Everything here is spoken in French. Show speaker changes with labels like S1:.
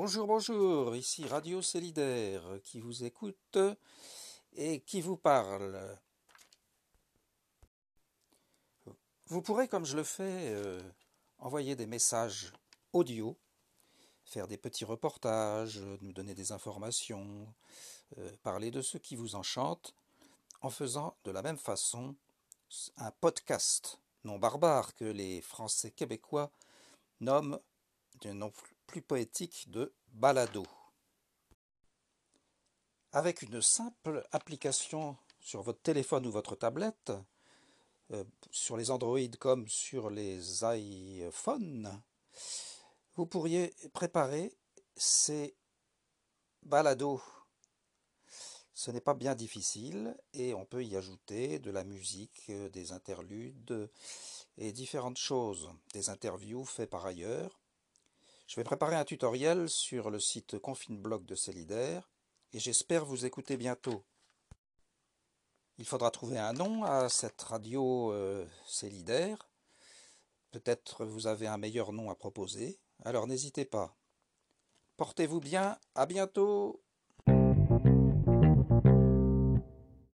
S1: Bonjour, bonjour, ici Radio Solidaire qui vous écoute et qui vous parle. Vous pourrez, comme je le fais, euh, envoyer des messages audio, faire des petits reportages, nous donner des informations, euh, parler de ce qui vous enchante, en faisant de la même façon un podcast non barbare que les Français québécois nomment d'un nom plus poétique de balado. Avec une simple application sur votre téléphone ou votre tablette, euh, sur les Android comme sur les iPhones, vous pourriez préparer ces balados. Ce n'est pas bien difficile et on peut y ajouter de la musique, euh, des interludes et différentes choses, des interviews faites par ailleurs. Je vais préparer un tutoriel sur le site Confineblog de Célidaire et j'espère vous écouter bientôt. Il faudra trouver un nom à cette radio euh, Célidaire. Peut-être vous avez un meilleur nom à proposer, alors n'hésitez pas. Portez-vous bien, à bientôt